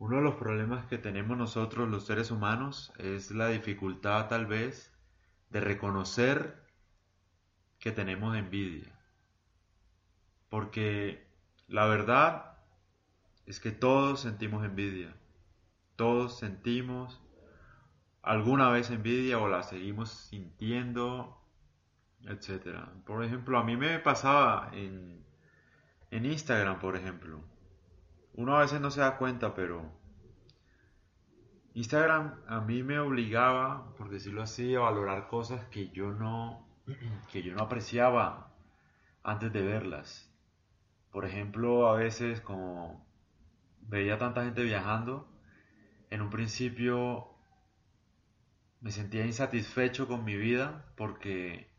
Uno de los problemas que tenemos nosotros los seres humanos es la dificultad tal vez de reconocer que tenemos envidia. Porque la verdad es que todos sentimos envidia. Todos sentimos alguna vez envidia o la seguimos sintiendo, etc. Por ejemplo, a mí me pasaba en, en Instagram, por ejemplo uno a veces no se da cuenta, pero Instagram a mí me obligaba, por decirlo así, a valorar cosas que yo no, que yo no apreciaba antes de verlas. Por ejemplo, a veces como veía tanta gente viajando, en un principio me sentía insatisfecho con mi vida porque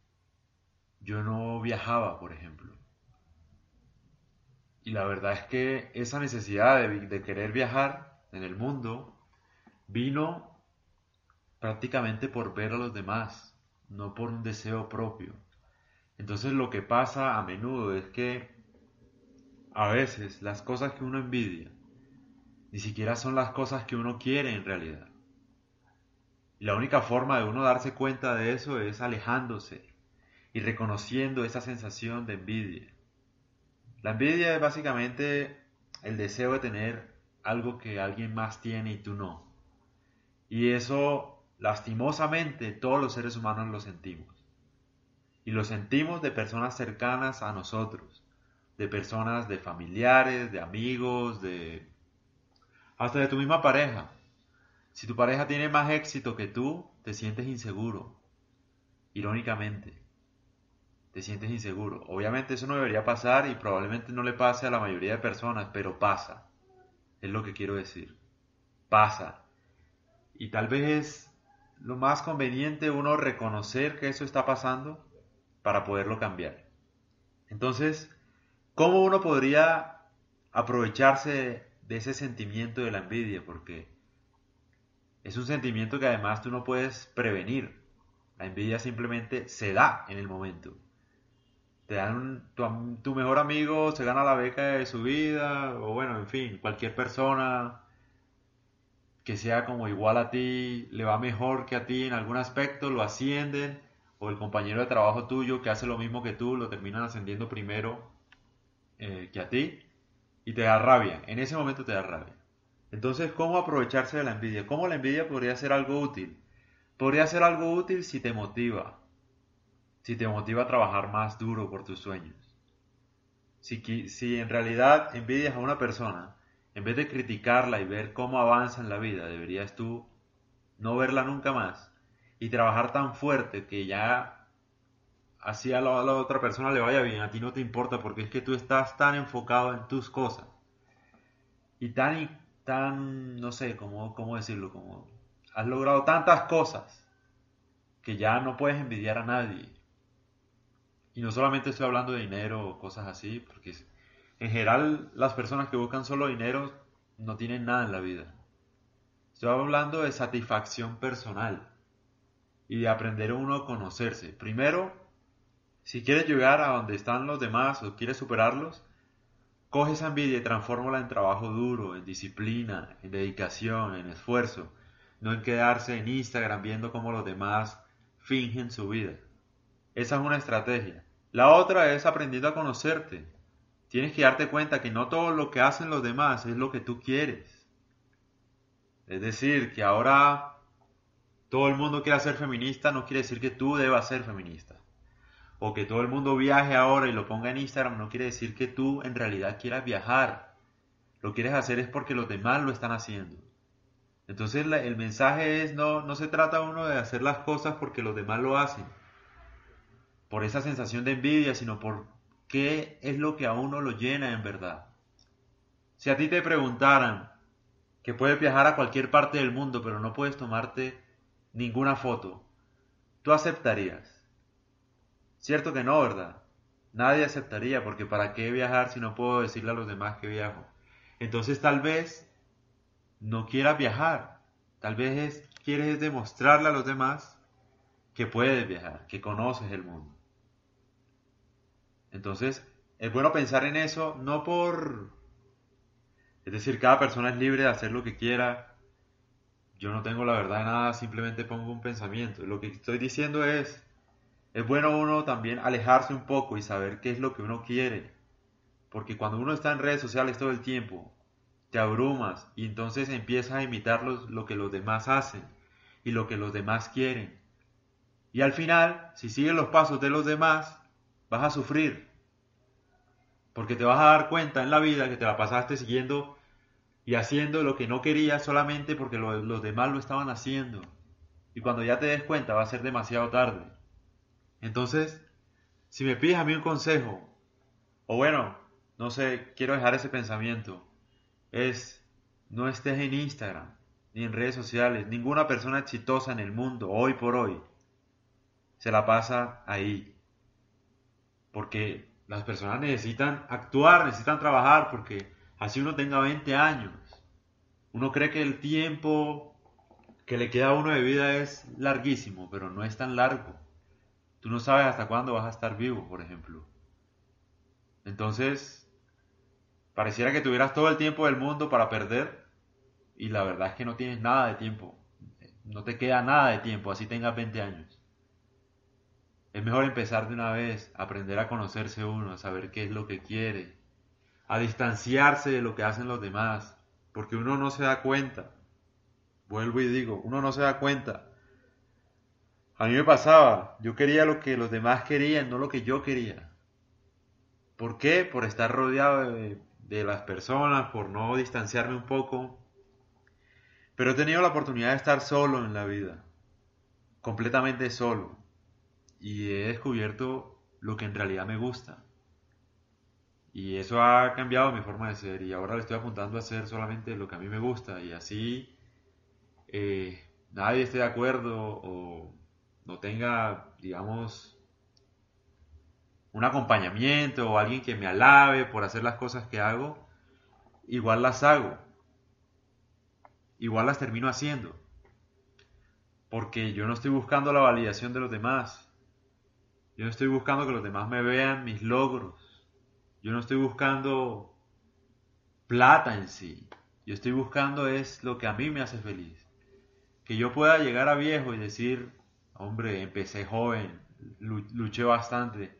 yo no viajaba, por ejemplo. Y la verdad es que esa necesidad de, querer viajar en el mundo vino prácticamente por ver a los demás, no por un deseo propio. Entonces lo que pasa a menudo es que a veces las cosas que uno envidia ni siquiera son las cosas que uno quiere en realidad. Y la única forma de uno darse cuenta de eso es alejándose y reconociendo esa sensación de envidia. La envidia es básicamente el deseo de tener algo que alguien más tiene y tú no. Y eso, lastimosamente, todos los seres humanos lo sentimos. Y lo sentimos de personas cercanas a nosotros, de personas, de familiares, de amigos, de... hasta de tu misma pareja. Si tu pareja tiene más éxito que tú, te sientes inseguro, irónicamente te sientes inseguro. Obviamente eso no debería pasar y probablemente no le pase a la mayoría de personas, pero pasa. Es lo que quiero decir. Pasa. Y tal vez es lo más conveniente uno reconocer que eso está pasando para poderlo cambiar. Entonces, ¿cómo uno podría aprovecharse de ese sentimiento de la envidia? Porque es un sentimiento que además tú no puedes prevenir. La envidia simplemente se da en el momento te dan tu, mejor amigo se gana la beca de su vida, o bueno, en fin, cualquier persona que sea como igual a ti, le va mejor que a ti en algún aspecto, lo ascienden, o el compañero de trabajo tuyo que hace lo mismo que tú, lo terminan ascendiendo primero eh, que a ti, y te da rabia, en ese momento te da rabia. Entonces, ¿cómo aprovecharse de la envidia? ¿Cómo la envidia podría ser algo útil? Podría ser algo útil si te motiva, si te motiva a trabajar más duro por tus sueños. Si, si en realidad envidias a una persona, en vez de criticarla y ver cómo avanza en la vida, deberías tú no verla nunca más y trabajar tan fuerte que ya así a la, otra persona le vaya bien, a ti no te importa porque es que tú estás tan enfocado en tus cosas y tan, tan no sé cómo, cómo decirlo, como has logrado tantas cosas que ya no puedes envidiar a nadie y no solamente estoy hablando de dinero o cosas así, porque en general las personas que buscan solo dinero no tienen nada en la vida. Estoy hablando de satisfacción personal y de aprender uno a conocerse. Primero, si quieres llegar a donde están los demás o quieres superarlos, coge esa envidia y transfórmala en trabajo duro, en disciplina, en dedicación, en esfuerzo, no en quedarse en Instagram viendo cómo los demás fingen su vida. Esa es una estrategia. La otra es aprendiendo a conocerte. Tienes que darte cuenta que no todo lo que hacen los demás es lo que tú quieres. Es decir, que ahora todo el mundo quiera ser feminista no quiere decir que tú debas ser feminista. O que todo el mundo viaje ahora y lo ponga en Instagram no quiere decir que tú en realidad quieras viajar. Lo quieres hacer es porque los demás lo están haciendo. Entonces el mensaje es no, no se trata uno de hacer las cosas porque los demás lo hacen por esa sensación de envidia, sino por qué es lo que a uno lo llena en verdad. Si a ti te preguntaran que puedes viajar a cualquier parte del mundo, pero no puedes tomarte ninguna foto, ¿tú aceptarías? Cierto que no, ¿verdad? Nadie aceptaría, porque ¿para qué viajar si no puedo decirle a los demás que viajo? Entonces tal vez no quieras viajar, tal vez quieres demostrarle a los demás que puedes viajar, que conoces el mundo. Entonces, es bueno pensar en eso, no por, Es decir, cada persona es libre de hacer lo que quiera. Yo no tengo la verdad de nada, simplemente pongo un pensamiento. Lo que estoy diciendo es, es bueno uno también alejarse un poco y saber qué es lo que uno quiere. Porque cuando uno está en redes sociales todo el tiempo, te abrumas y entonces empiezas a imitar lo que los demás hacen y lo que los demás quieren. Y al final, si sigues los pasos de los demás, vas a sufrir. Porque te vas a dar cuenta en la vida que te la pasaste siguiendo y haciendo lo que no querías solamente porque los demás lo estaban haciendo. Y cuando ya te des cuenta va a ser demasiado tarde. Entonces, si me pides a mí un consejo, o bueno, no sé, quiero dejar ese pensamiento, es no estés en Instagram ni en redes sociales. Ninguna persona exitosa en el mundo, hoy por hoy, se la pasa ahí. Porque las personas necesitan actuar, necesitan trabajar, porque así uno tenga 20 años. Uno cree que el tiempo que le queda a uno de vida es larguísimo, pero no es tan largo. Tú no sabes hasta cuándo vas a estar vivo, por ejemplo. Entonces, pareciera que tuvieras todo el tiempo del mundo para perder y la verdad es que no tienes nada de tiempo. No te queda nada de tiempo, así tengas 20 años. Es mejor empezar de una vez, aprender a conocerse uno, a saber qué es lo que quiere, a distanciarse de lo que hacen los demás, porque uno no se da cuenta. Vuelvo y digo, uno no se da cuenta. A mí me pasaba, yo quería lo que los demás querían, no lo que yo quería. ¿Por qué? Por estar rodeado de, de las personas, por no distanciarme un poco. Pero he tenido la oportunidad de estar solo en la vida, completamente solo y he descubierto lo que en realidad me gusta. Y eso ha cambiado mi forma de ser y ahora le estoy apuntando a hacer solamente lo que a mí me gusta y así eh, nadie esté de acuerdo o no tenga, digamos, un acompañamiento o alguien que me alabe por hacer las cosas que hago, igual las hago, igual las termino haciendo, porque yo no estoy buscando la validación de los demás, yo no estoy buscando que los demás me vean mis logros. Yo no estoy buscando plata en sí. Yo estoy buscando es lo que a mí me hace feliz. Que yo pueda llegar a viejo y decir, hombre, empecé joven, luché bastante.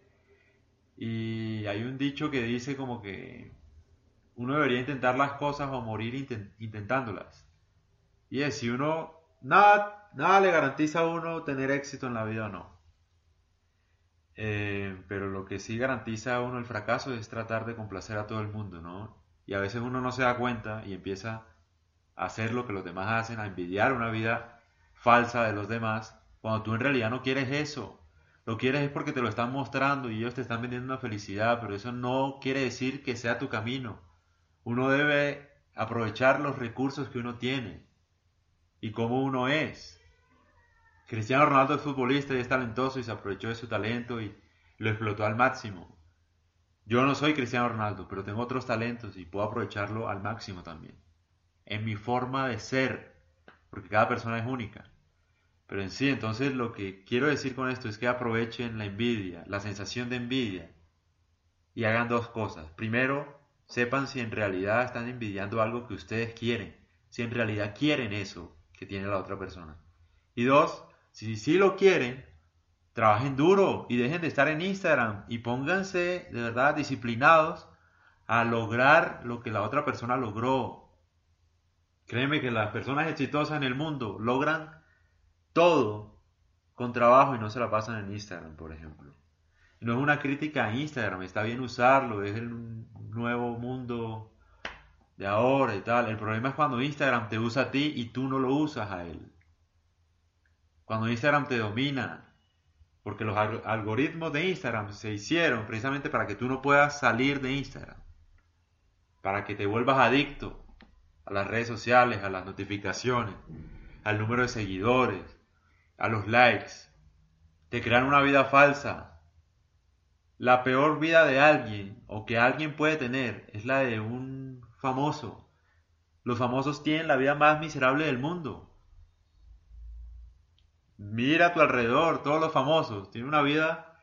Y hay un dicho que dice como que uno debería intentar las cosas o morir intentándolas. Y es, si uno, nada, nada le garantiza a uno tener éxito en la vida o no. Eh, pero lo que sí garantiza a uno el fracaso es tratar de complacer a todo el mundo, ¿no? Y a veces uno no se da cuenta y empieza a hacer lo que los demás hacen, a envidiar una vida falsa de los demás, cuando tú en realidad no quieres eso. Lo quieres es porque te lo están mostrando y ellos te están vendiendo una felicidad, pero eso no quiere decir que sea tu camino. Uno debe aprovechar los recursos que uno tiene y cómo uno es. Cristiano Ronaldo es futbolista y es talentoso y se aprovechó de su talento y lo explotó al máximo. Yo no soy Cristiano Ronaldo, pero tengo otros talentos y puedo aprovecharlo al máximo también. En mi forma de ser, porque cada persona es única. Pero en sí, entonces lo que quiero decir con esto es que aprovechen la envidia, la sensación de envidia, y hagan dos cosas. Primero, sepan si en realidad están envidiando algo que ustedes quieren, si en realidad quieren eso que tiene la otra persona. Y dos, si sí lo quieren, trabajen duro y dejen de estar en Instagram y pónganse de verdad disciplinados a lograr lo que la otra persona logró. Créeme que las personas exitosas en el mundo logran todo con trabajo y no se la pasan en Instagram, por ejemplo. no es una crítica a Instagram, está bien usarlo, es el nuevo mundo de ahora y tal. El problema es cuando Instagram te usa a ti y tú no lo usas a él. Cuando Instagram te domina, porque los algoritmos de Instagram se hicieron precisamente para que tú no puedas salir de Instagram, para que te vuelvas adicto a las redes sociales, a las notificaciones, al número de seguidores, a los likes. Te crean una vida falsa. La peor vida de alguien o que alguien puede tener es la de un famoso. Los famosos tienen la vida más miserable del mundo. Mira a tu alrededor, todos los famosos, tienen una vida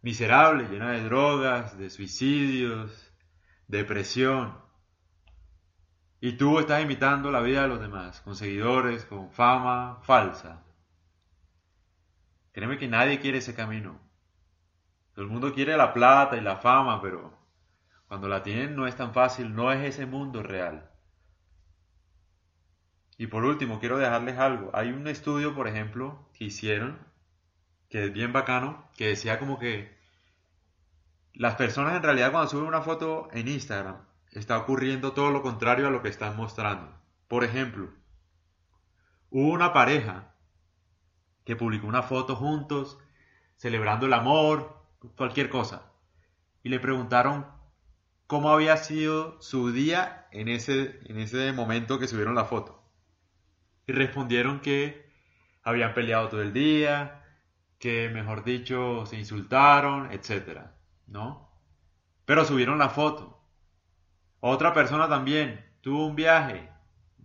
miserable, llena de drogas, de suicidios, depresión. Y tú estás imitando la vida de los demás, con seguidores, con fama falsa. Créeme que nadie quiere ese camino. Todo el mundo quiere la plata y la fama, pero cuando la tienen no es tan fácil, no es ese mundo real. Y por último, quiero dejarles algo. Hay un estudio, por ejemplo, que hicieron, que es bien bacano, que decía como que las personas en realidad cuando suben una foto en Instagram, está ocurriendo todo lo contrario a lo que están mostrando. Por ejemplo, hubo una pareja que publicó una foto juntos, celebrando el amor, cualquier cosa, y le preguntaron cómo había sido su día en ese, en ese momento que subieron la foto. Y respondieron que habían peleado todo el día, que mejor dicho se insultaron, etc. ¿No? Pero subieron la foto. Otra persona también tuvo un viaje,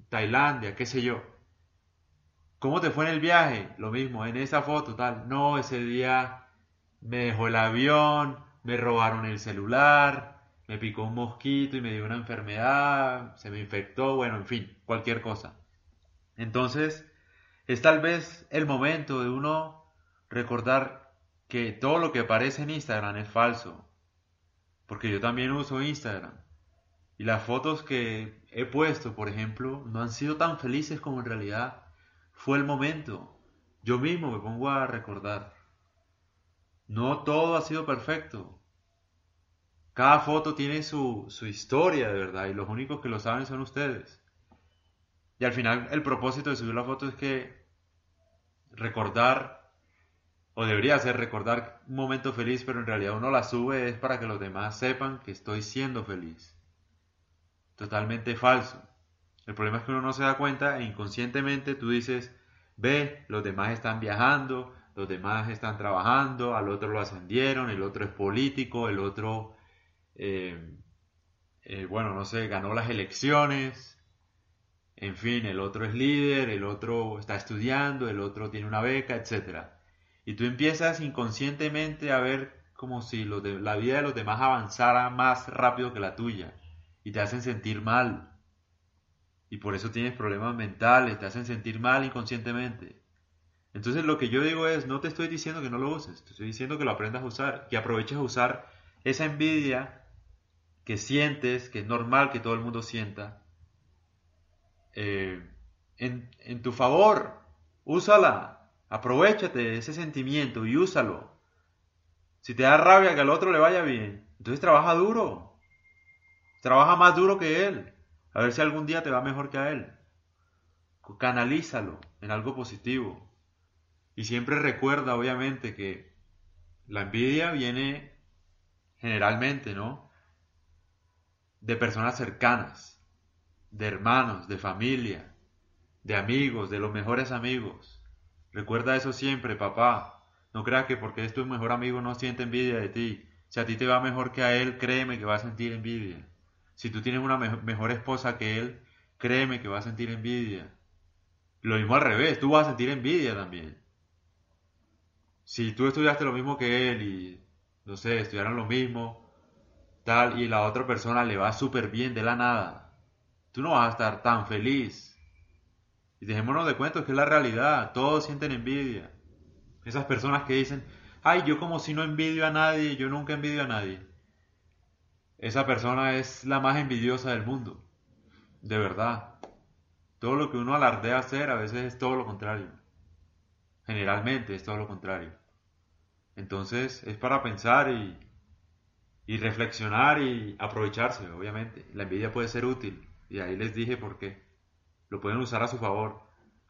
Tailandia, qué sé yo. ¿Cómo te fue en el viaje? Lo mismo, en esa foto, tal. No, ese día me dejó el avión, me robaron el celular, me picó un mosquito y me dio una enfermedad, se me infectó, bueno, en fin, cualquier cosa. Entonces, es tal vez el momento de uno recordar que todo lo que aparece en Instagram es falso. Porque yo también uso Instagram. Y las fotos que he puesto, por ejemplo, no han sido tan felices como en realidad fue el momento. Yo mismo me pongo a recordar. No todo ha sido perfecto. Cada foto tiene su, su historia de verdad y los únicos que lo saben son ustedes. Y al final el propósito de subir la foto es que recordar, o debería ser recordar un momento feliz, pero en realidad uno la sube es para que los demás sepan que estoy siendo feliz. Totalmente falso. El problema es que uno no se da cuenta e inconscientemente tú dices, ve, los demás están viajando, los demás están trabajando, al otro lo ascendieron, el otro es político, el otro, eh, eh, bueno, no sé, ganó las elecciones, en fin, el otro es líder, el otro está estudiando, el otro tiene una beca, etc. Y tú empiezas inconscientemente a ver como si la vida de los demás avanzara más rápido que la tuya y te hacen sentir mal. Y por eso tienes problemas mentales, te hacen sentir mal inconscientemente. Entonces lo que yo digo es, no te estoy diciendo que no lo uses, te estoy diciendo que lo aprendas a usar, que aproveches a usar esa envidia que sientes, que es normal que todo el mundo sienta, eh, en, tu favor. Úsala. Aprovechate de ese sentimiento y úsalo. Si te da rabia que al otro le vaya bien, entonces trabaja duro. Trabaja más duro que él. A ver si algún día te va mejor que a él. Canalízalo en algo positivo. Y siempre recuerda, obviamente, que la envidia viene generalmente, ¿no? De personas cercanas de hermanos, de familia, de amigos, de los mejores amigos. Recuerda eso siempre, papá. No creas que porque es tu mejor amigo no siente envidia de ti. Si a ti te va mejor que a él, créeme que va a sentir envidia. Si tú tienes una mejor esposa que él, créeme que va a sentir envidia. Lo mismo al revés, tú vas a sentir envidia también. Si tú estudiaste lo mismo que él y, no sé, estudiaron lo mismo, tal, y la otra persona le va súper bien de la nada, tú no vas a estar tan feliz. Y dejémonos de cuentos que es la realidad, todos sienten envidia. Esas personas que dicen, ay, yo como si no envidio a nadie, yo nunca envidio a nadie. Esa persona es la más envidiosa del mundo, de verdad. Todo lo que uno alardea hacer a veces es todo lo contrario. Generalmente es todo lo contrario. Entonces es para pensar y, y reflexionar y aprovecharse, obviamente. La envidia puede ser útil, y ahí les dije por qué. Lo pueden usar a su favor.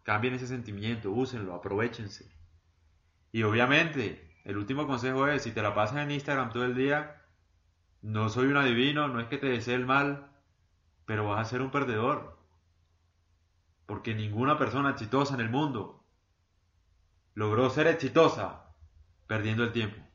Cambien ese sentimiento, úsenlo, aprovechense. Y obviamente, el último consejo es, si te la pasas en Instagram todo el día, no soy un adivino, no es que te desee el mal, pero vas a ser un perdedor. Porque ninguna persona exitosa en el mundo logró ser exitosa perdiendo el tiempo.